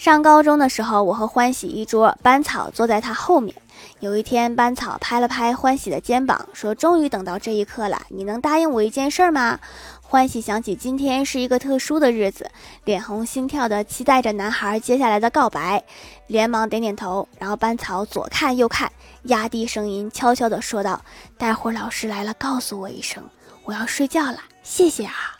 上高中的时候，我和欢喜一桌，班草坐在他后面。有一天，班草拍了拍欢喜的肩膀，说：“终于等到这一刻了，你能答应我一件事儿吗？”欢喜想起今天是一个特殊的日子，脸红心跳的期待着男孩接下来的告白，连忙点点头。然后班草左看右看，压低声音，悄悄地说道：“待会儿老师来了，告诉我一声，我要睡觉了，谢谢啊。”